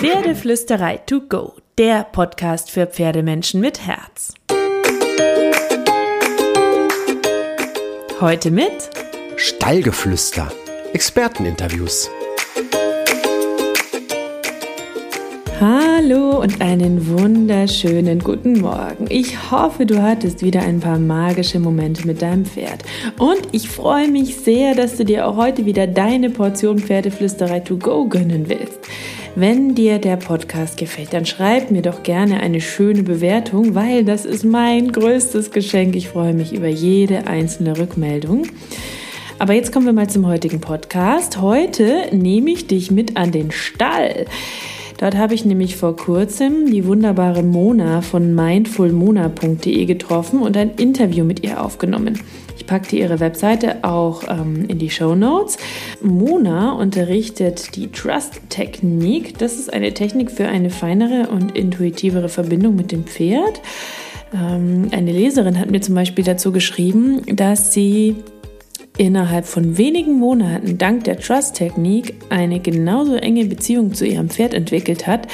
Pferdeflüsterei to go, der Podcast für Pferdemenschen mit Herz. Heute mit Stallgeflüster, Experteninterviews. Hallo und einen wunderschönen guten Morgen. Ich hoffe, du hattest wieder ein paar magische Momente mit deinem Pferd. Und ich freue mich sehr, dass du dir auch heute wieder deine Portion Pferdeflüsterei to go gönnen willst. Wenn dir der Podcast gefällt, dann schreib mir doch gerne eine schöne Bewertung, weil das ist mein größtes Geschenk. Ich freue mich über jede einzelne Rückmeldung. Aber jetzt kommen wir mal zum heutigen Podcast. Heute nehme ich dich mit an den Stall. Dort habe ich nämlich vor kurzem die wunderbare Mona von mindfulmona.de getroffen und ein Interview mit ihr aufgenommen. Ich packte ihre Webseite auch ähm, in die Show Notes. Mona unterrichtet die Trust-Technik. Das ist eine Technik für eine feinere und intuitivere Verbindung mit dem Pferd. Ähm, eine Leserin hat mir zum Beispiel dazu geschrieben, dass sie innerhalb von wenigen Monaten dank der Trust-Technik eine genauso enge Beziehung zu ihrem Pferd entwickelt hat,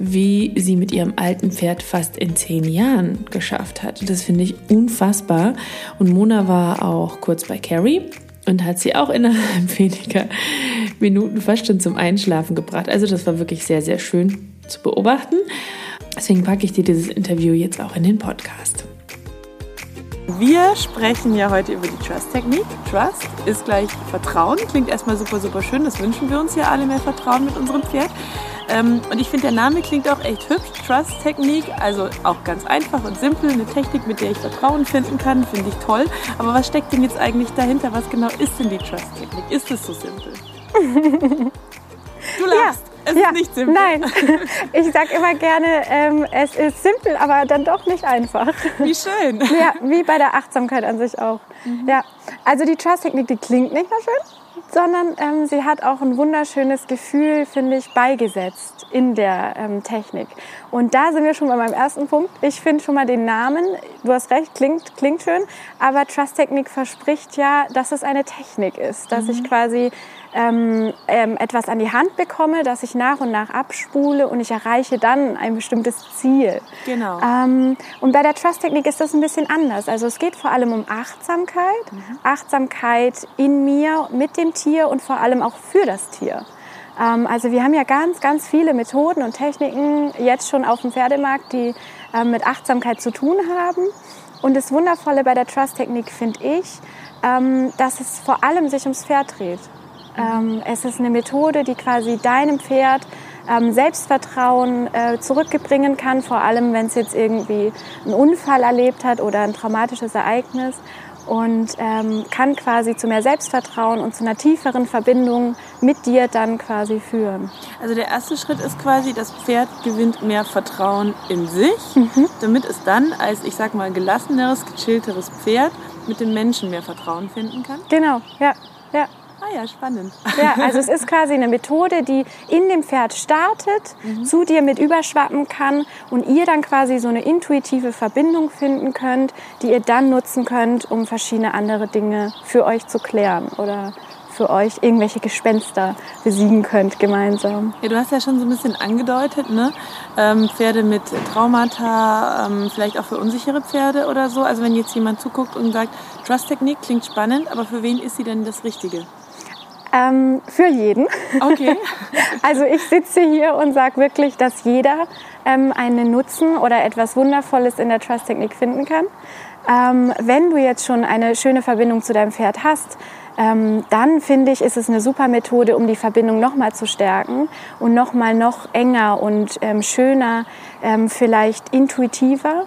wie sie mit ihrem alten Pferd fast in zehn Jahren geschafft hat. Das finde ich unfassbar. Und Mona war auch kurz bei Carrie und hat sie auch innerhalb weniger Minuten fast schon zum Einschlafen gebracht. Also das war wirklich sehr, sehr schön zu beobachten. Deswegen packe ich dir dieses Interview jetzt auch in den Podcast. Wir sprechen ja heute über die Trust-Technik. Trust ist gleich Vertrauen. Klingt erstmal super, super schön. Das wünschen wir uns ja alle mehr Vertrauen mit unserem Pferd. Ähm, und ich finde, der Name klingt auch echt hübsch. Trust-Technik, also auch ganz einfach und simpel. Eine Technik, mit der ich Vertrauen finden kann, finde ich toll. Aber was steckt denn jetzt eigentlich dahinter? Was genau ist denn die Trust-Technik? Ist es so simpel? Du lachst. Ja. Es ja, ist nicht simpel. Nein, ich sage immer gerne, ähm, es ist simpel, aber dann doch nicht einfach. Wie schön. Ja, wie bei der Achtsamkeit an sich auch. Mhm. Ja, also die Trust-Technik, die klingt nicht nur schön, sondern ähm, sie hat auch ein wunderschönes Gefühl, finde ich, beigesetzt in der ähm, Technik. Und da sind wir schon bei meinem ersten Punkt. Ich finde schon mal den Namen, du hast recht, klingt, klingt schön, aber Trust-Technik verspricht ja, dass es eine Technik ist, dass mhm. ich quasi ähm, ähm, etwas an die Hand bekomme, das ich nach und nach abspule und ich erreiche dann ein bestimmtes Ziel. Genau. Ähm, und bei der Trust-Technik ist das ein bisschen anders. Also es geht vor allem um Achtsamkeit, mhm. Achtsamkeit in mir, mit dem Tier und vor allem auch für das Tier. Ähm, also wir haben ja ganz, ganz viele Methoden und Techniken jetzt schon auf dem Pferdemarkt, die ähm, mit Achtsamkeit zu tun haben. Und das Wundervolle bei der Trust-Technik finde ich, ähm, dass es vor allem sich ums Pferd dreht. Ähm, es ist eine Methode, die quasi deinem Pferd ähm, Selbstvertrauen äh, zurückbringen kann, vor allem wenn es jetzt irgendwie einen Unfall erlebt hat oder ein traumatisches Ereignis und ähm, kann quasi zu mehr Selbstvertrauen und zu einer tieferen Verbindung mit dir dann quasi führen. Also der erste Schritt ist quasi, das Pferd gewinnt mehr Vertrauen in sich, mhm. damit es dann als, ich sag mal, gelasseneres, gechillteres Pferd mit den Menschen mehr Vertrauen finden kann. Genau, ja, ja. Ah ja, spannend. Ja, also es ist quasi eine Methode, die in dem Pferd startet, mhm. zu dir mit überschwappen kann und ihr dann quasi so eine intuitive Verbindung finden könnt, die ihr dann nutzen könnt, um verschiedene andere Dinge für euch zu klären oder für euch irgendwelche Gespenster besiegen könnt gemeinsam. Ja, du hast ja schon so ein bisschen angedeutet, ne? Ähm, Pferde mit Traumata, ähm, vielleicht auch für unsichere Pferde oder so. Also wenn jetzt jemand zuguckt und sagt, Trust-Technik klingt spannend, aber für wen ist sie denn das Richtige? Ähm, für jeden. Okay. also ich sitze hier und sage wirklich, dass jeder ähm, einen Nutzen oder etwas Wundervolles in der Trust-Technik finden kann. Ähm, wenn du jetzt schon eine schöne Verbindung zu deinem Pferd hast, ähm, dann finde ich, ist es eine super Methode, um die Verbindung nochmal zu stärken und nochmal noch enger und ähm, schöner, ähm, vielleicht intuitiver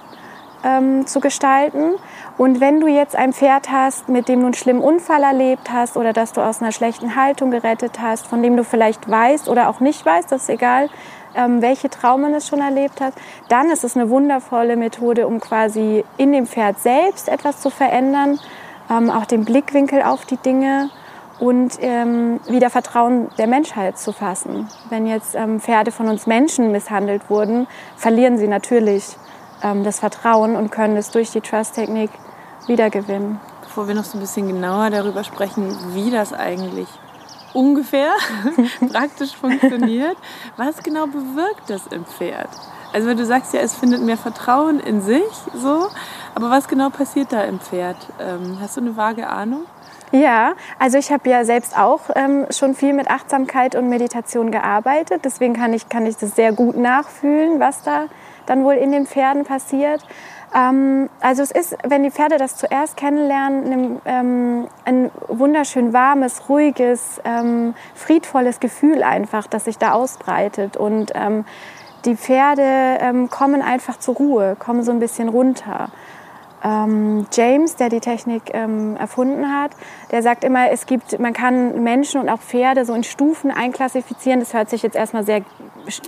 zu gestalten. Und wenn du jetzt ein Pferd hast, mit dem du einen schlimmen Unfall erlebt hast oder dass du aus einer schlechten Haltung gerettet hast, von dem du vielleicht weißt oder auch nicht weißt, das ist egal, ähm, welche Traumen es schon erlebt hat, dann ist es eine wundervolle Methode, um quasi in dem Pferd selbst etwas zu verändern, ähm, auch den Blickwinkel auf die Dinge und ähm, wieder Vertrauen der Menschheit zu fassen. Wenn jetzt ähm, Pferde von uns Menschen misshandelt wurden, verlieren sie natürlich ähm, das Vertrauen und können es durch die Trust-Technik wiedergewinnen. Bevor wir noch so ein bisschen genauer darüber sprechen, wie das eigentlich ungefähr praktisch funktioniert. Was genau bewirkt das im Pferd? Also wenn du sagst ja, es findet mehr Vertrauen in sich, so, aber was genau passiert da im Pferd? Ähm, hast du eine vage Ahnung? Ja, also ich habe ja selbst auch ähm, schon viel mit Achtsamkeit und Meditation gearbeitet. Deswegen kann ich, kann ich das sehr gut nachfühlen, was da dann wohl in den Pferden passiert. Ähm, also es ist, wenn die Pferde das zuerst kennenlernen, ein, ähm, ein wunderschön warmes, ruhiges, ähm, friedvolles Gefühl einfach, das sich da ausbreitet. Und ähm, die Pferde ähm, kommen einfach zur Ruhe, kommen so ein bisschen runter. Ähm, James, der die Technik ähm, erfunden hat, der sagt immer, es gibt, man kann Menschen und auch Pferde so in Stufen einklassifizieren. Das hört sich jetzt erstmal sehr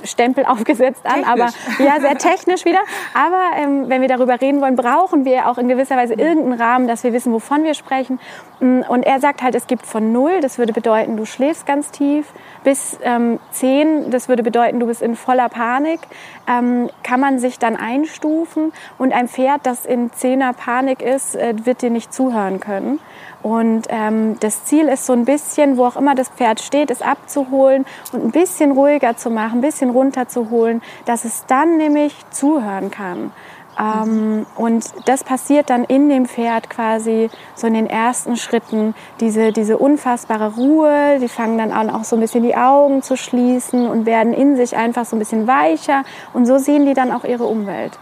Stempel aufgesetzt an, technisch. aber ja, sehr technisch wieder. Aber ähm, wenn wir darüber reden wollen, brauchen wir auch in gewisser Weise irgendeinen Rahmen, dass wir wissen, wovon wir sprechen. Mm, und er sagt halt, es gibt von null, das würde bedeuten, du schläfst ganz tief, bis ähm, zehn, das würde bedeuten, du bist in voller Panik, ähm, kann man sich dann einstufen. Und ein Pferd, das in zehner Panik ist, äh, wird dir nicht zuhören können. Und ähm, das Ziel ist so ein bisschen, wo auch immer das Pferd steht, es abzuholen und ein bisschen ruhiger zu machen, ein bisschen runterzuholen, dass es dann nämlich zuhören kann. Ähm, und das passiert dann in dem Pferd quasi so in den ersten Schritten, diese, diese unfassbare Ruhe, die fangen dann an auch so ein bisschen die Augen zu schließen und werden in sich einfach so ein bisschen weicher und so sehen die dann auch ihre Umwelt.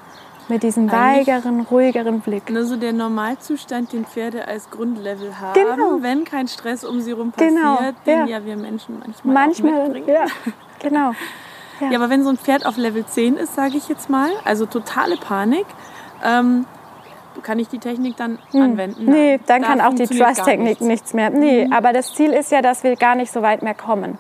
Mit diesem weigeren, ruhigeren Blick. Nur so der Normalzustand, den Pferde als Grundlevel haben, genau. wenn kein Stress um sie rum passiert, genau. den ja. ja wir Menschen manchmal, manchmal mitbringen. Ja, genau. Ja. ja. aber wenn so ein Pferd auf Level 10 ist, sage ich jetzt mal, also totale Panik, ähm, kann ich die Technik dann hm. anwenden? Nee, dann da kann auch die Trust-Technik nichts. nichts. mehr. Nee, mhm. aber das Ziel ist ja, dass wir gar nicht so weit mehr kommen.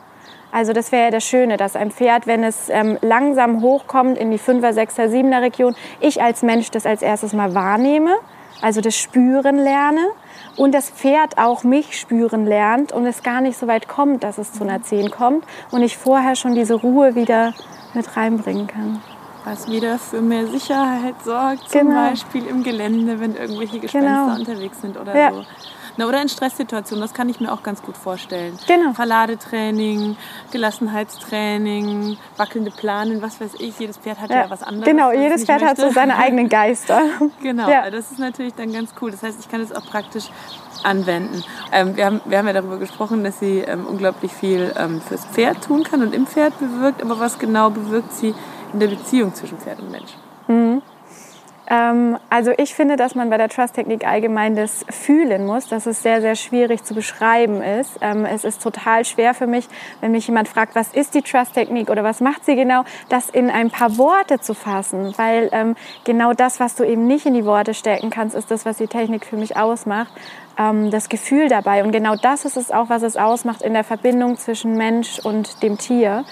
Also das wäre ja das Schöne, dass ein Pferd, wenn es ähm, langsam hochkommt in die 5er, 6er, 7er Region, ich als Mensch das als erstes mal wahrnehme, also das Spüren lerne und das Pferd auch mich spüren lernt und es gar nicht so weit kommt, dass es zu einer 10 kommt und ich vorher schon diese Ruhe wieder mit reinbringen kann. Was wieder für mehr Sicherheit sorgt, zum genau. Beispiel im Gelände, wenn irgendwelche Gespenster genau. unterwegs sind oder ja. so. Na, oder in Stresssituationen, das kann ich mir auch ganz gut vorstellen. Genau. Verladetraining, Gelassenheitstraining, wackelnde Planen, was weiß ich. Jedes Pferd hat ja, ja was anderes. Genau, jedes Pferd möchte. hat so seine eigenen Geister. genau, ja. das ist natürlich dann ganz cool. Das heißt, ich kann es auch praktisch anwenden. Ähm, wir, haben, wir haben ja darüber gesprochen, dass sie ähm, unglaublich viel ähm, fürs Pferd tun kann und im Pferd bewirkt. Aber was genau bewirkt sie in der Beziehung zwischen Pferd und Mensch? Ähm, also ich finde, dass man bei der Trust-Technik allgemein das fühlen muss, dass es sehr, sehr schwierig zu beschreiben ist. Ähm, es ist total schwer für mich, wenn mich jemand fragt, was ist die Trust-Technik oder was macht sie genau, das in ein paar Worte zu fassen, weil ähm, genau das, was du eben nicht in die Worte stecken kannst, ist das, was die Technik für mich ausmacht das Gefühl dabei. Und genau das ist es auch, was es ausmacht in der Verbindung zwischen Mensch und dem Tier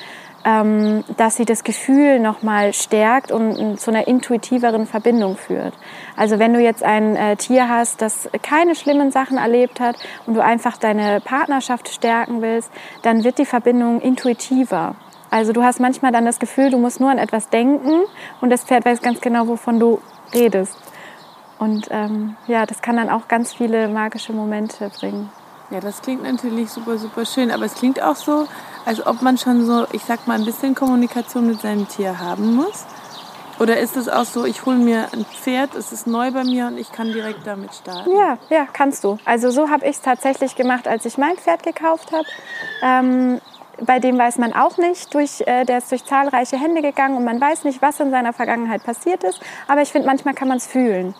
ähm, dass sie das Gefühl nochmal stärkt und zu einer intuitiveren Verbindung führt. Also wenn du jetzt ein äh, Tier hast, das keine schlimmen Sachen erlebt hat und du einfach deine Partnerschaft stärken willst, dann wird die Verbindung intuitiver. Also du hast manchmal dann das Gefühl, du musst nur an etwas denken und das Pferd weiß ganz genau, wovon du redest. Und ähm, ja, das kann dann auch ganz viele magische Momente bringen. Ja, das klingt natürlich super, super schön, aber es klingt auch so, als ob man schon so, ich sag mal, ein bisschen Kommunikation mit seinem Tier haben muss. Oder ist es auch so, ich hole mir ein Pferd, es ist neu bei mir und ich kann direkt damit starten? Ja, ja, kannst du. Also so habe ich es tatsächlich gemacht, als ich mein Pferd gekauft habe. Ähm, bei dem weiß man auch nicht, durch, äh, der ist durch zahlreiche Hände gegangen und man weiß nicht, was in seiner Vergangenheit passiert ist. Aber ich finde, manchmal kann man es fühlen.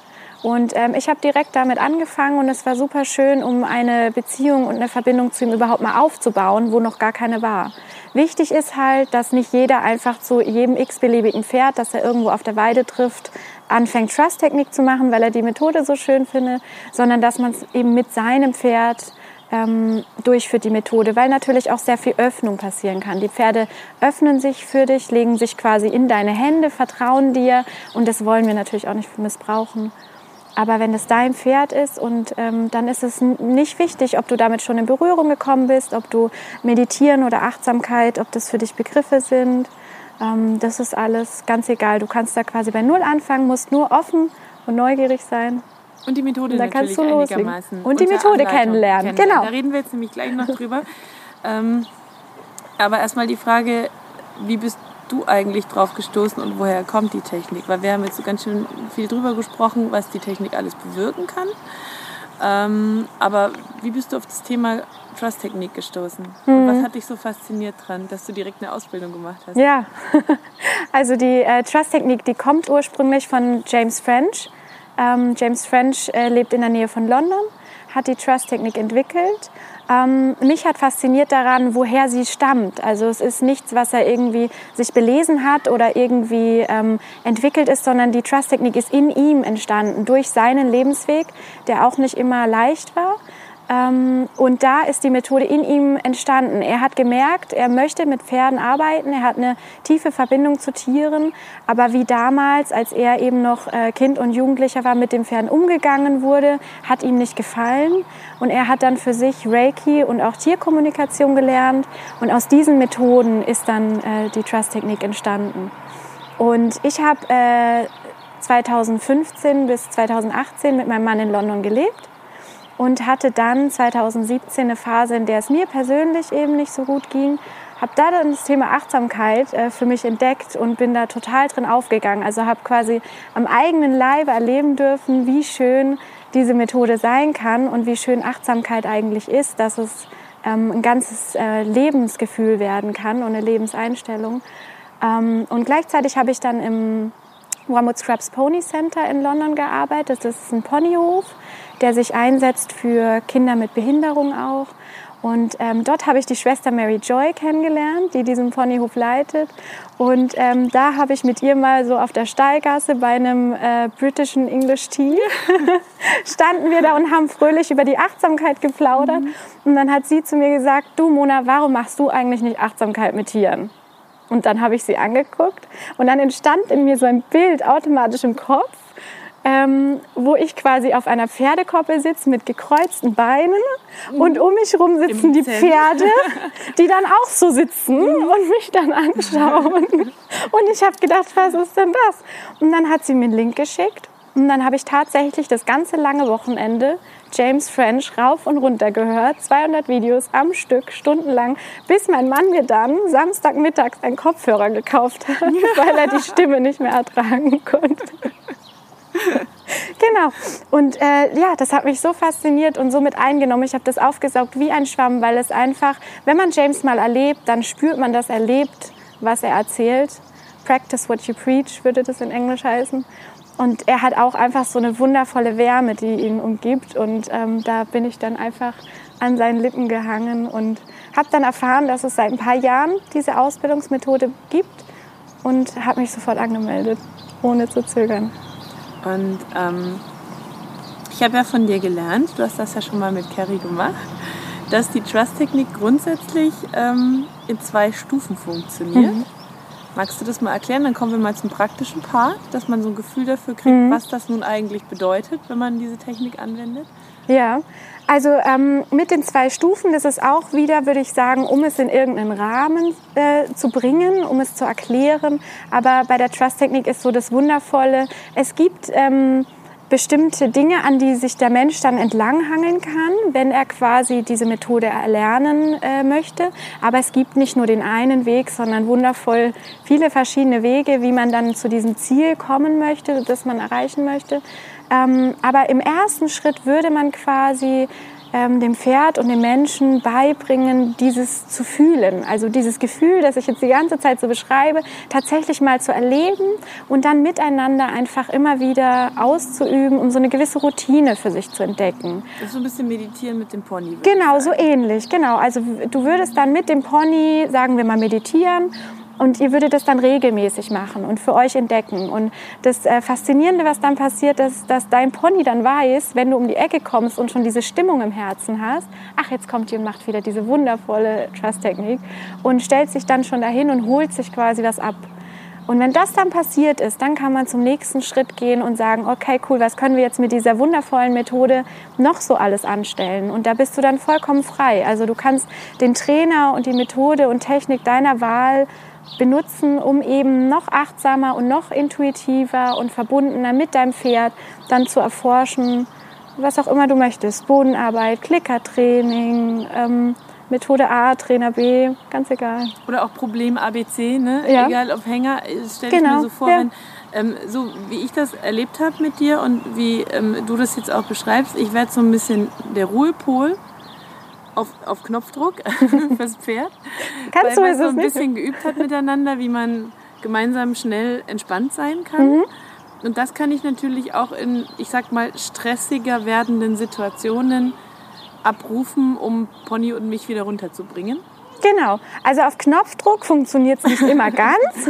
Und ähm, ich habe direkt damit angefangen und es war super schön, um eine Beziehung und eine Verbindung zu ihm überhaupt mal aufzubauen, wo noch gar keine war. Wichtig ist halt, dass nicht jeder einfach zu jedem x-beliebigen Pferd, das er irgendwo auf der Weide trifft, anfängt, Trust-Technik zu machen, weil er die Methode so schön findet, sondern dass man es eben mit seinem Pferd ähm, durchführt, die Methode, weil natürlich auch sehr viel Öffnung passieren kann. Die Pferde öffnen sich für dich, legen sich quasi in deine Hände, vertrauen dir und das wollen wir natürlich auch nicht missbrauchen. Aber wenn es dein Pferd ist und ähm, dann ist es nicht wichtig, ob du damit schon in Berührung gekommen bist, ob du Meditieren oder Achtsamkeit, ob das für dich Begriffe sind. Ähm, das ist alles ganz egal. Du kannst da quasi bei Null anfangen, musst nur offen und neugierig sein. Und die Methode und dann kannst du einigermaßen. Und die Methode kennenlernen. kennenlernen. Genau. Da reden wir jetzt nämlich gleich noch drüber. Ähm, aber erstmal die Frage, wie bist du eigentlich drauf gestoßen und woher kommt die Technik? Weil wir haben jetzt so ganz schön viel drüber gesprochen, was die Technik alles bewirken kann. Ähm, aber wie bist du auf das Thema Trust-Technik gestoßen? Mhm. was hat dich so fasziniert dran, dass du direkt eine Ausbildung gemacht hast? Ja, also die äh, Trust-Technik, die kommt ursprünglich von James French. Ähm, James French äh, lebt in der Nähe von London, hat die Trust-Technik entwickelt ähm, mich hat fasziniert daran, woher sie stammt. Also es ist nichts, was er irgendwie sich belesen hat oder irgendwie ähm, entwickelt ist, sondern die Trust-Technik ist in ihm entstanden durch seinen Lebensweg, der auch nicht immer leicht war. Ähm, und da ist die Methode in ihm entstanden. Er hat gemerkt, er möchte mit Pferden arbeiten, er hat eine tiefe Verbindung zu Tieren, aber wie damals, als er eben noch äh, Kind und Jugendlicher war, mit dem Pferden umgegangen wurde, hat ihm nicht gefallen. Und er hat dann für sich Reiki und auch Tierkommunikation gelernt. Und aus diesen Methoden ist dann äh, die Trust-Technik entstanden. Und ich habe äh, 2015 bis 2018 mit meinem Mann in London gelebt und hatte dann 2017 eine Phase, in der es mir persönlich eben nicht so gut ging. Habe da dann das Thema Achtsamkeit äh, für mich entdeckt und bin da total drin aufgegangen. Also habe quasi am eigenen Leib erleben dürfen, wie schön diese Methode sein kann und wie schön Achtsamkeit eigentlich ist, dass es ähm, ein ganzes äh, Lebensgefühl werden kann und eine Lebenseinstellung. Ähm, und gleichzeitig habe ich dann im Wormwood Scrubs Pony Center in London gearbeitet. Das ist ein Ponyhof der sich einsetzt für Kinder mit Behinderung auch. Und ähm, dort habe ich die Schwester Mary Joy kennengelernt, die diesen Ponyhof leitet. Und ähm, da habe ich mit ihr mal so auf der Stallgasse bei einem äh, britischen English Tea standen wir da und haben fröhlich über die Achtsamkeit geplaudert. Mhm. Und dann hat sie zu mir gesagt, du Mona, warum machst du eigentlich nicht Achtsamkeit mit Tieren? Und dann habe ich sie angeguckt und dann entstand in mir so ein Bild automatisch im Kopf ähm, wo ich quasi auf einer Pferdekoppel sitze mit gekreuzten Beinen mhm. und um mich herum sitzen die Pferde, die dann auch so sitzen mhm. und mich dann anschauen. Und ich habe gedacht, was ist denn das? Und dann hat sie mir einen Link geschickt und dann habe ich tatsächlich das ganze lange Wochenende James French rauf und runter gehört, 200 Videos am Stück, stundenlang, bis mein Mann mir dann Samstagmittags einen Kopfhörer gekauft hat, weil er die Stimme nicht mehr ertragen konnte. genau. Und äh, ja, das hat mich so fasziniert und so mit eingenommen. Ich habe das aufgesaugt wie ein Schwamm, weil es einfach, wenn man James mal erlebt, dann spürt man, dass er lebt, was er erzählt. Practice what you preach, würde das in Englisch heißen. Und er hat auch einfach so eine wundervolle Wärme, die ihn umgibt. Und ähm, da bin ich dann einfach an seinen Lippen gehangen und habe dann erfahren, dass es seit ein paar Jahren diese Ausbildungsmethode gibt und habe mich sofort angemeldet, ohne zu zögern. Und ähm, ich habe ja von dir gelernt, du hast das ja schon mal mit Carrie gemacht, dass die Trust-Technik grundsätzlich ähm, in zwei Stufen funktioniert. Mhm. Magst du das mal erklären? Dann kommen wir mal zum praktischen Part, dass man so ein Gefühl dafür kriegt, mhm. was das nun eigentlich bedeutet, wenn man diese Technik anwendet. Ja, also ähm, mit den zwei Stufen, das ist auch wieder, würde ich sagen, um es in irgendeinen Rahmen äh, zu bringen, um es zu erklären. Aber bei der Trust-Technik ist so das Wundervolle, es gibt ähm, bestimmte Dinge, an die sich der Mensch dann entlanghangeln kann, wenn er quasi diese Methode erlernen äh, möchte. Aber es gibt nicht nur den einen Weg, sondern wundervoll viele verschiedene Wege, wie man dann zu diesem Ziel kommen möchte, das man erreichen möchte. Ähm, aber im ersten Schritt würde man quasi ähm, dem Pferd und dem Menschen beibringen, dieses zu fühlen. Also dieses Gefühl, das ich jetzt die ganze Zeit so beschreibe, tatsächlich mal zu erleben und dann miteinander einfach immer wieder auszuüben, um so eine gewisse Routine für sich zu entdecken. Das ist so ein bisschen meditieren mit dem Pony. Genau, so ähnlich. Genau. Also du würdest dann mit dem Pony, sagen wir mal, meditieren und ihr würdet das dann regelmäßig machen und für euch entdecken. Und das äh, Faszinierende, was dann passiert, ist, dass dein Pony dann weiß, wenn du um die Ecke kommst und schon diese Stimmung im Herzen hast, ach, jetzt kommt die und macht wieder diese wundervolle Trust-Technik und stellt sich dann schon dahin und holt sich quasi was ab. Und wenn das dann passiert ist, dann kann man zum nächsten Schritt gehen und sagen, okay, cool, was können wir jetzt mit dieser wundervollen Methode noch so alles anstellen? Und da bist du dann vollkommen frei. Also du kannst den Trainer und die Methode und Technik deiner Wahl benutzen, um eben noch achtsamer und noch intuitiver und verbundener mit deinem Pferd dann zu erforschen, was auch immer du möchtest. Bodenarbeit, Klickertraining, ähm, Methode A, Trainer B, ganz egal. Oder auch Problem ABC, ne? Ja. Egal ob Hänger, stelle ich Genau, mir so vor, ja. wenn, ähm, so wie ich das erlebt habe mit dir und wie ähm, du das jetzt auch beschreibst, ich werde so ein bisschen der Ruhepol auf, auf Knopfdruck fürs Pferd. Kannst weil du man so ein nicht? bisschen geübt hat miteinander, wie man gemeinsam schnell entspannt sein kann. Mhm. Und das kann ich natürlich auch in, ich sag mal, stressiger werdenden Situationen abrufen, um Pony und mich wieder runterzubringen. Genau. Also auf Knopfdruck funktioniert es nicht immer ganz.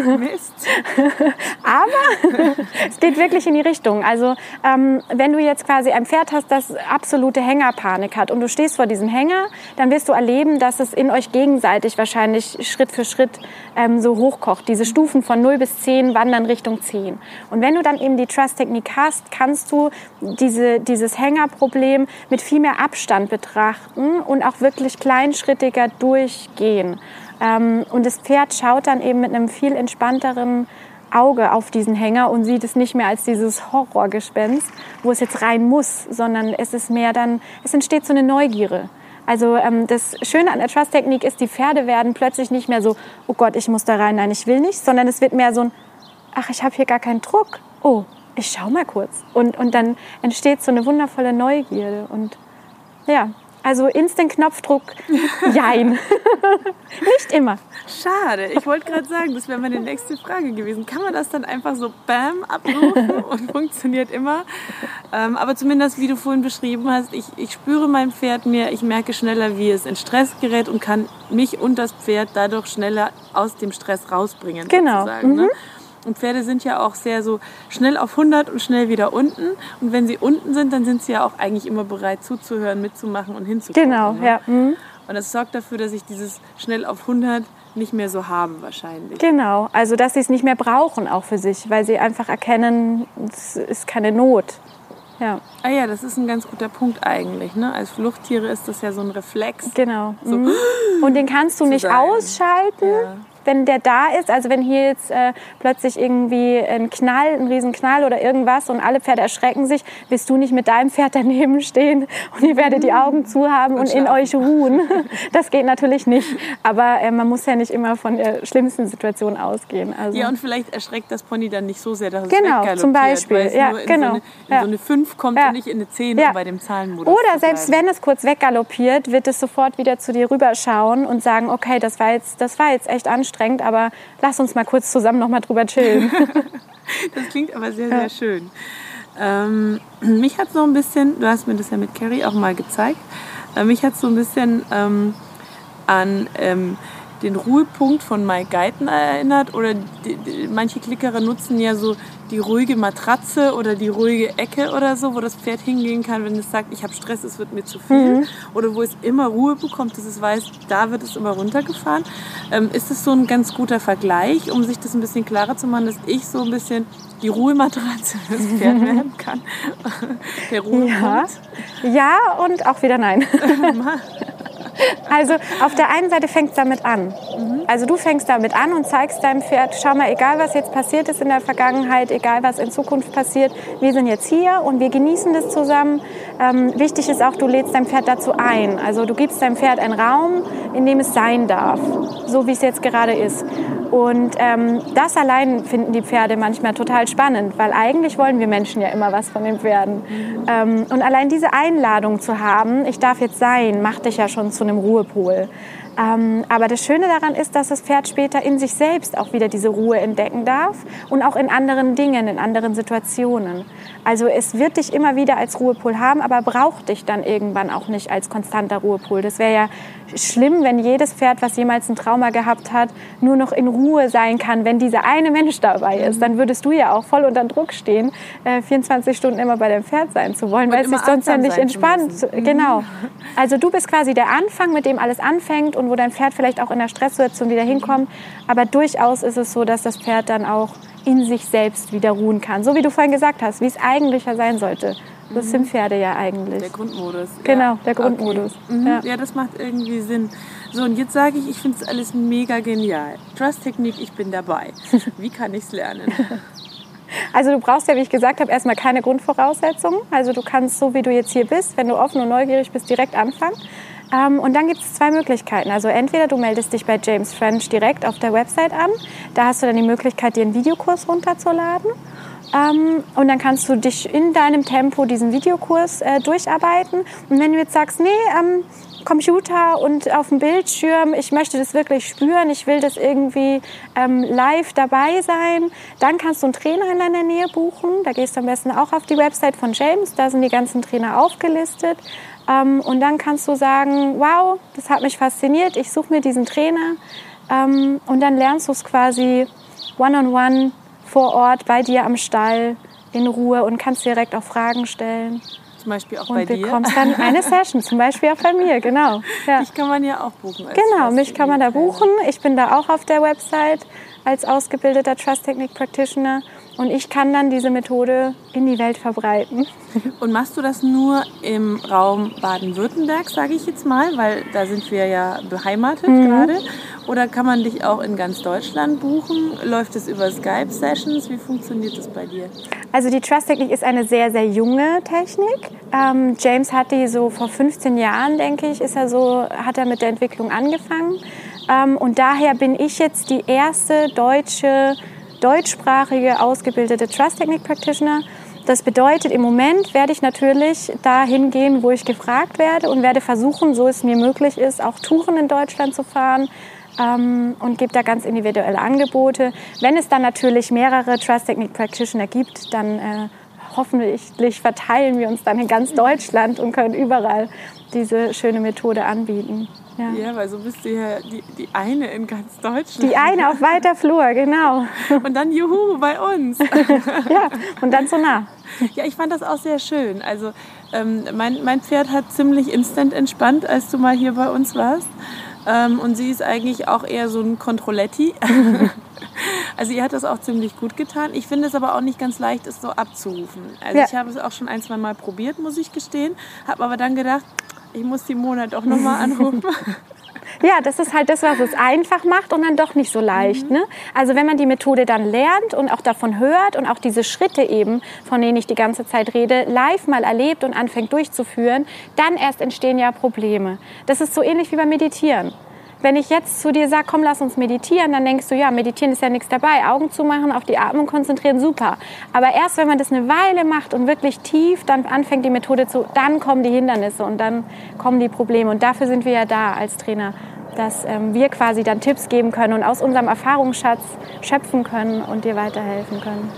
Aber es geht wirklich in die Richtung. Also ähm, wenn du jetzt quasi ein Pferd hast, das absolute Hängerpanik hat und du stehst vor diesem Hänger, dann wirst du erleben, dass es in euch gegenseitig wahrscheinlich Schritt für Schritt ähm, so hochkocht. Diese Stufen von 0 bis 10 wandern Richtung 10. Und wenn du dann eben die Trust-Technik hast, kannst du diese, dieses Hängerproblem mit viel mehr Abstand betrachten und auch wirklich kleinschrittiger durchgehen. Ähm, und das Pferd schaut dann eben mit einem viel entspannteren Auge auf diesen Hänger und sieht es nicht mehr als dieses Horrorgespenst, wo es jetzt rein muss, sondern es ist mehr dann, es entsteht so eine Neugierde. Also ähm, das Schöne an der Trust-Technik ist, die Pferde werden plötzlich nicht mehr so, oh Gott, ich muss da rein, nein, ich will nicht, sondern es wird mehr so ein, ach, ich habe hier gar keinen Druck. Oh, ich schau mal kurz. Und, und dann entsteht so eine wundervolle Neugierde. Und ja, also Instant-Knopfdruck, jein. nicht immer. Schade, ich wollte gerade sagen, das wäre meine nächste Frage gewesen. Kann man das dann einfach so bam abrufen und funktioniert immer? Ähm, aber zumindest, wie du vorhin beschrieben hast, ich, ich spüre mein Pferd mehr, ich merke schneller, wie es in Stress gerät und kann mich und das Pferd dadurch schneller aus dem Stress rausbringen. Genau, Sozusagen, ne? Und Pferde sind ja auch sehr so schnell auf 100 und schnell wieder unten. Und wenn sie unten sind, dann sind sie ja auch eigentlich immer bereit zuzuhören, mitzumachen und hinzugucken. Genau, ne? ja. mhm. Und das sorgt dafür, dass ich dieses schnell auf 100 nicht mehr so habe wahrscheinlich. Genau, also dass sie es nicht mehr brauchen auch für sich, weil sie einfach erkennen, es ist keine Not. Ja, Ah ja, das ist ein ganz guter Punkt eigentlich. Ne? Als Fluchttiere ist das ja so ein Reflex. genau. Mhm. Und den kannst du nicht sein. ausschalten, Ja. Wenn der da ist. Also wenn hier jetzt äh, plötzlich irgendwie ein Knall, ein Riesenknall oder irgendwas und alle Pferde erschrecken sich, wirst du nicht mit deinem Pferd daneben stehen und ihr werdet die Augen zu haben und, in schlafen. euch ruhen. Das geht natürlich nicht. Aber äh, man muss ja nicht immer von der schlimmsten Situation ausgehen. Also. Ja, und vielleicht erschreckt das Pony dann nicht so sehr, dass es Genau, zum Beispiel. Ja, nur in, genau. so, eine, in Ja. so eine 5 kommt Ja. und nicht in eine 10, Ja. um bei dem Zahlenmodus Oder selbst wenn es kurz weggaloppiert, wird es sofort wieder zu dir rüberschauen und sagen, okay, das war jetzt, das war jetzt echt anstrengend, aber lass uns mal kurz zusammen noch mal drüber chillen. Das klingt aber sehr, sehr schön. Ähm, mich hat so ein bisschen, du hast mir das ja mit Carrie auch mal gezeigt, äh, mich hat so ein bisschen ähm, an ähm, den Ruhepunkt von Mike Guyton erinnert. Oder die, die, manche Klickerer nutzen ja so die ruhige Matratze oder die ruhige Ecke oder so, wo das Pferd hingehen kann, wenn es sagt, ich habe Stress, es wird mir zu viel. Oder wo es immer Ruhe bekommt, dass es weiß, da wird es immer runtergefahren. Ähm, ist das so ein ganz guter Vergleich, um sich das ein bisschen klarer zu machen, dass ich so ein bisschen die Ruhematratze fürs Pferd werden kann? Der Ruhepunkt. Ja. ja und auch wieder nein. Also auf der einen Seite fängt es damit an. Also du fängst damit an und zeigst deinem Pferd, schau mal, egal was jetzt passiert ist in der Vergangenheit, egal was in Zukunft passiert, wir sind jetzt hier und wir genießen das zusammen. Ähm, wichtig ist auch, du lädst dein Pferd dazu ein. Also du gibst deinem Pferd einen Raum, in dem es sein darf, so wie es jetzt gerade ist. Und ähm, das allein finden die Pferde manchmal total spannend, weil eigentlich wollen wir Menschen ja immer was von den Pferden. Ähm, und allein diese Einladung zu haben, ich darf jetzt sein, macht dich ja schon zu einem Ruhepol. Ähm, aber das Schöne daran ist, dass das Pferd später in sich selbst auch wieder diese Ruhe entdecken darf und auch in anderen Dingen, in anderen Situationen. Also es wird dich immer wieder als Ruhepol haben, aber braucht dich dann irgendwann auch nicht als konstanter Ruhepol. Das wäre ja schlimm, wenn jedes Pferd, was jemals ein Trauma gehabt hat, nur noch in Ruhe sein kann, wenn dieser eine Mensch dabei ist. Dann würdest du ja auch voll unter Druck stehen, äh, 24 Stunden immer bei dem Pferd sein zu wollen, weil es sich sonst ja nicht entspannt. müssen. Genau. Also du bist quasi der Anfang, mit dem alles anfängt und wo dein Pferd vielleicht auch in der Stresssituation wieder hinkommt. Aber durchaus ist es so, dass das Pferd dann auch in sich selbst wieder ruhen kann. So wie du vorhin gesagt hast, wie es eigentlich ja sein sollte. Das sind Pferde ja eigentlich. Der Grundmodus. Genau, ja. der Grundmodus. Okay. Mhm. Ja. Ja. das macht irgendwie Sinn. So, und jetzt sage ich, ich finde es alles mega genial. Trust-Technik, ich bin dabei. Wie kann ich es lernen? Also du brauchst ja, wie ich gesagt habe, erstmal keine Grundvoraussetzungen. Also du kannst so, wie du jetzt hier bist, wenn du offen und neugierig bist, direkt anfangen. Ähm, und dann gibt es zwei Möglichkeiten. Also entweder du meldest dich bei James French direkt auf der Website an. Da hast du dann die Möglichkeit, dir einen Videokurs runterzuladen. Ähm, und dann kannst du dich in deinem Tempo diesen Videokurs äh, durcharbeiten. Und wenn du jetzt sagst, nee, ähm, Computer und auf dem Bildschirm, ich möchte das wirklich spüren, ich will das irgendwie ähm, live dabei sein, dann kannst du einen Trainer in deiner Nähe buchen. Da gehst du am besten auch auf die Website von James, da sind die ganzen Trainer aufgelistet. Ähm, und dann kannst du sagen, wow, das hat mich fasziniert, ich suche mir diesen Trainer. Ähm, und dann lernst du es quasi one-on-one -on -one vor Ort bei dir am Stall in Ruhe und kannst direkt auch Fragen stellen. Zum Beispiel auch und bei dir. Und bekommst dann eine Session, zum Beispiel auch bei mir, genau. Ja. Dich kann man ja auch buchen. Genau, mich kann man da buchen. Ich bin da auch auf der Website als ausgebildeter Trust Technique Practitioner und ich kann dann diese Methode in die Welt verbreiten. Und machst du das nur im Raum Baden-Württemberg, sage ich jetzt mal, weil da sind wir ja beheimatet mhm. gerade? Oder kann man dich auch in ganz Deutschland buchen? Läuft es über Skype-Sessions? Wie funktioniert das bei dir? Also die Trust-Technik ist eine sehr, sehr junge Technik. Ähm, James hat die so vor 15 Jahren, denke ich, ist er so, hat er mit der Entwicklung angefangen. Ähm, und daher bin ich jetzt die erste deutsche, deutschsprachige ausgebildete Trust-Technik-Practitioner. Das bedeutet, im Moment werde ich natürlich dahin gehen, wo ich gefragt werde und werde versuchen, so es mir möglich ist, auch Touren in Deutschland zu fahren, ähm, und gebe da ganz individuelle Angebote. Wenn es dann natürlich mehrere Trust Technique Practitioner gibt, dann äh, hoffentlich verteilen wir uns dann in ganz Deutschland und können überall diese schöne Methode anbieten. Ja, ja weil so bist du ja die, die eine in ganz Deutschland. Die eine auf weiter Flur, genau. Und dann Juhu bei uns. ja, und dann so nah. Ja, ich fand das auch sehr schön. Also ähm, mein, mein Pferd hat ziemlich instant entspannt, als du mal hier bei uns warst. Ähm, und sie ist eigentlich auch eher so ein Controletti. also ihr hat das auch ziemlich gut getan. Ich finde es aber auch nicht ganz leicht, es so abzurufen. Also ja. ich habe es auch schon ein, zwei Mal probiert, muss ich gestehen. Habe aber dann gedacht, ich muss die Monat doch nochmal anrufen. Ja, das ist halt das, was es einfach macht und dann doch nicht so leicht. Ne? Also wenn man die Methode dann lernt und auch davon hört und auch diese Schritte eben, von denen ich die ganze Zeit rede, live mal erlebt und anfängt durchzuführen, dann erst entstehen ja Probleme. Das ist so ähnlich wie beim Meditieren. Wenn ich jetzt zu dir sage, komm, lass uns meditieren, dann denkst du, ja, meditieren ist ja nichts dabei. Augen zumachen, auf die Atmung konzentrieren, super. Aber erst wenn man das eine Weile macht und wirklich tief dann anfängt, die Methode zu, dann kommen die Hindernisse und dann kommen die Probleme. Und dafür sind wir ja da als Trainer, dass ähm, wir quasi dann Tipps geben können und aus unserem Erfahrungsschatz schöpfen können und dir weiterhelfen können.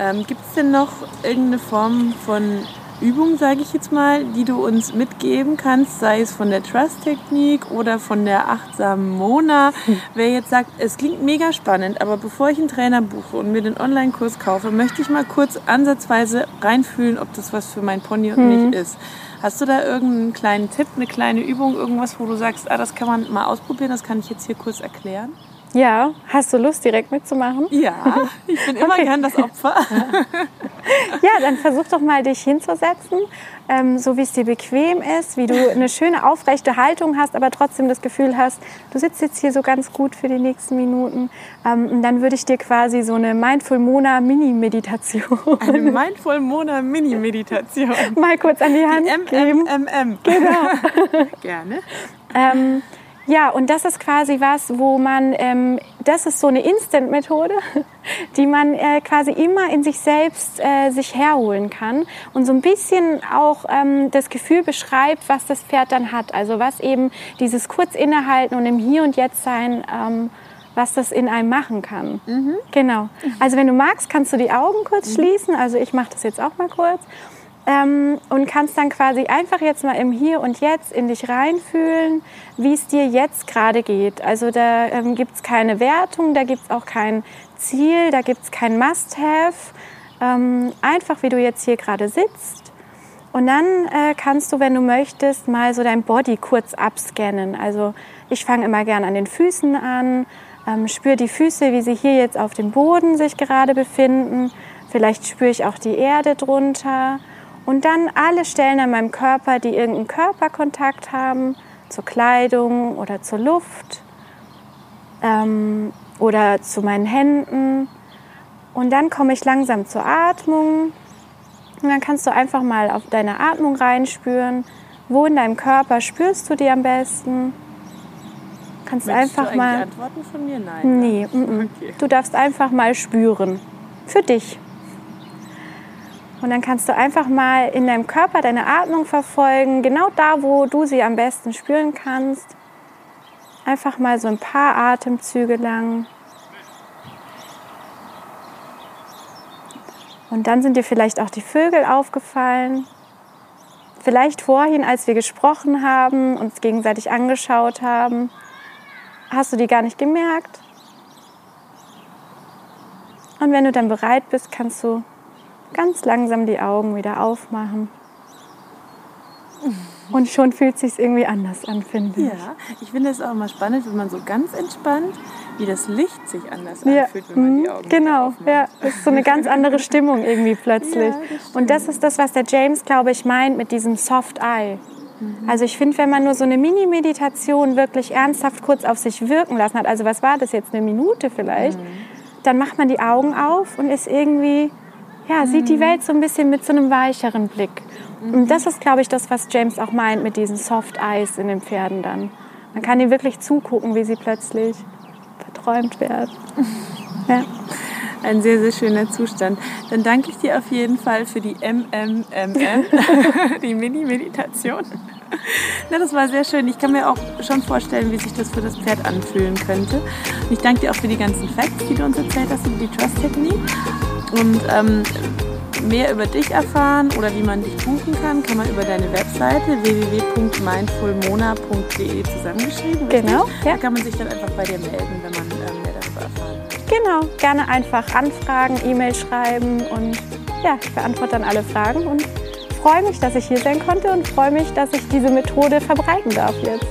Ähm, Gibt es denn noch irgendeine Form von Übung, sage ich jetzt mal, die du uns mitgeben kannst, sei es von der Trust-Technik oder von der achtsamen Mona. Wer jetzt sagt, es klingt mega spannend, aber bevor ich einen Trainer buche und mir den Online-Kurs kaufe, möchte ich mal kurz ansatzweise reinfühlen, ob das was für mein Pony und mhm. mich ist. Hast du da irgendeinen kleinen Tipp, eine kleine Übung, irgendwas, wo du sagst, ah, das kann man mal ausprobieren, das kann ich jetzt hier kurz erklären? Ja, hast du Lust, direkt mitzumachen? Ja, ich bin immer okay. gern das Opfer. ja, dann versuch doch mal, dich hinzusetzen, ähm, so wie es dir bequem ist, wie du eine schöne aufrechte Haltung hast, aber trotzdem das Gefühl hast, du sitzt jetzt hier so ganz gut für die nächsten Minuten. Ähm, und dann würde ich dir quasi so eine Mindful Mona Mini-Meditation. Eine Mindful Mona Mini-Meditation. mal kurz an die Hand die geben. MMM. Genau. Gerne. Ähm, ja, und das ist quasi was, wo man, ähm, das ist so eine Instant-Methode, die man äh, quasi immer in sich selbst äh, sich herholen kann und so ein bisschen auch ähm, das Gefühl beschreibt, was das Pferd dann hat. Also was eben dieses kurz innehalten und im Hier und Jetzt sein, ähm, was das in einem machen kann. Mhm. Genau. Also wenn du magst, kannst du die Augen kurz mhm. schließen. Also ich mache das jetzt auch mal kurz ähm, und kannst dann quasi einfach jetzt mal im Hier und Jetzt in dich reinfühlen, wie es dir jetzt gerade geht. Also da ähm, gibt es keine Wertung, da gibt es auch kein Ziel, da gibt es kein Must-Have. Ähm, einfach wie du jetzt hier gerade sitzt. Und dann äh, kannst du, wenn du möchtest, mal so dein Body kurz abscannen. Also ich fange immer gern an den Füßen an, ähm, spüre die Füße, wie sie hier jetzt auf dem Boden sich gerade befinden. Vielleicht spüre ich auch die Erde drunter. Und dann alle Stellen an meinem Körper, die irgendeinen Körperkontakt haben, zur Kleidung oder zur Luft ähm, oder zu meinen Händen. Und dann komme ich langsam zur Atmung. Und dann kannst du einfach mal auf deine Atmung reinspüren, Wo in deinem Körper spürst du die am besten? Kannst Möchtest einfach du mal. Antworten von mir? Nein. Nee, mm, mm. Okay. du darfst einfach mal spüren. Für dich. Und dann kannst du einfach mal in deinem Körper deine Atmung verfolgen, genau da, wo du sie am besten spüren kannst. Einfach mal so ein paar Atemzüge lang. Und dann sind dir vielleicht auch die Vögel aufgefallen. Vielleicht vorhin, als wir gesprochen haben, uns gegenseitig angeschaut haben, hast du die gar nicht gemerkt. Und wenn du dann bereit bist, kannst du ganz langsam die Augen wieder aufmachen. Und schon fühlt es sich irgendwie anders an, finde ich. Ja, ich finde es auch immer spannend, wenn man so ganz entspannt, wie das Licht sich anders Ja, anfühlt, wenn man die mhm, Augen genau, aufmacht. ja, das ist so eine ganz andere Stimmung irgendwie plötzlich. Ja, das und das ist das, was der James, glaube ich, meint mit diesem Soft Eye. Mhm. Also ich finde, wenn man nur so eine Mini-Meditation wirklich ernsthaft kurz auf sich wirken lassen hat, also was war das jetzt, eine Minute vielleicht, Mhm. dann macht man die Augen auf und ist irgendwie, ja, sieht Mhm. die Welt so ein bisschen mit so einem weicheren Blick. Und das ist, glaube ich, das, was James auch meint mit diesen Soft Eyes in den Pferden dann. Man kann ihnen wirklich zugucken, wie sie plötzlich verträumt werden. Ja. Ein sehr, sehr schöner Zustand. Dann danke ich dir auf jeden Fall für die MMMM, die Mini-Meditation. Na, das war sehr schön. Ich kann mir auch schon vorstellen, wie sich das für das Pferd anfühlen könnte. Und ich danke dir auch für die ganzen Facts, die du uns erzählt hast über die Trust-Technik. Und ähm, mehr über dich erfahren oder wie man dich buchen kann, kann man über deine Webseite www.mindfulmona.de zusammengeschrieben. Genau, ja. Da kann man sich dann einfach bei dir melden, wenn man ähm, mehr darüber erfahren möchte. Genau, gerne einfach anfragen, E-Mail schreiben und ja, ich beantworte dann alle Fragen und freue mich, dass ich hier sein konnte und freue mich, dass ich diese Methode verbreiten darf jetzt.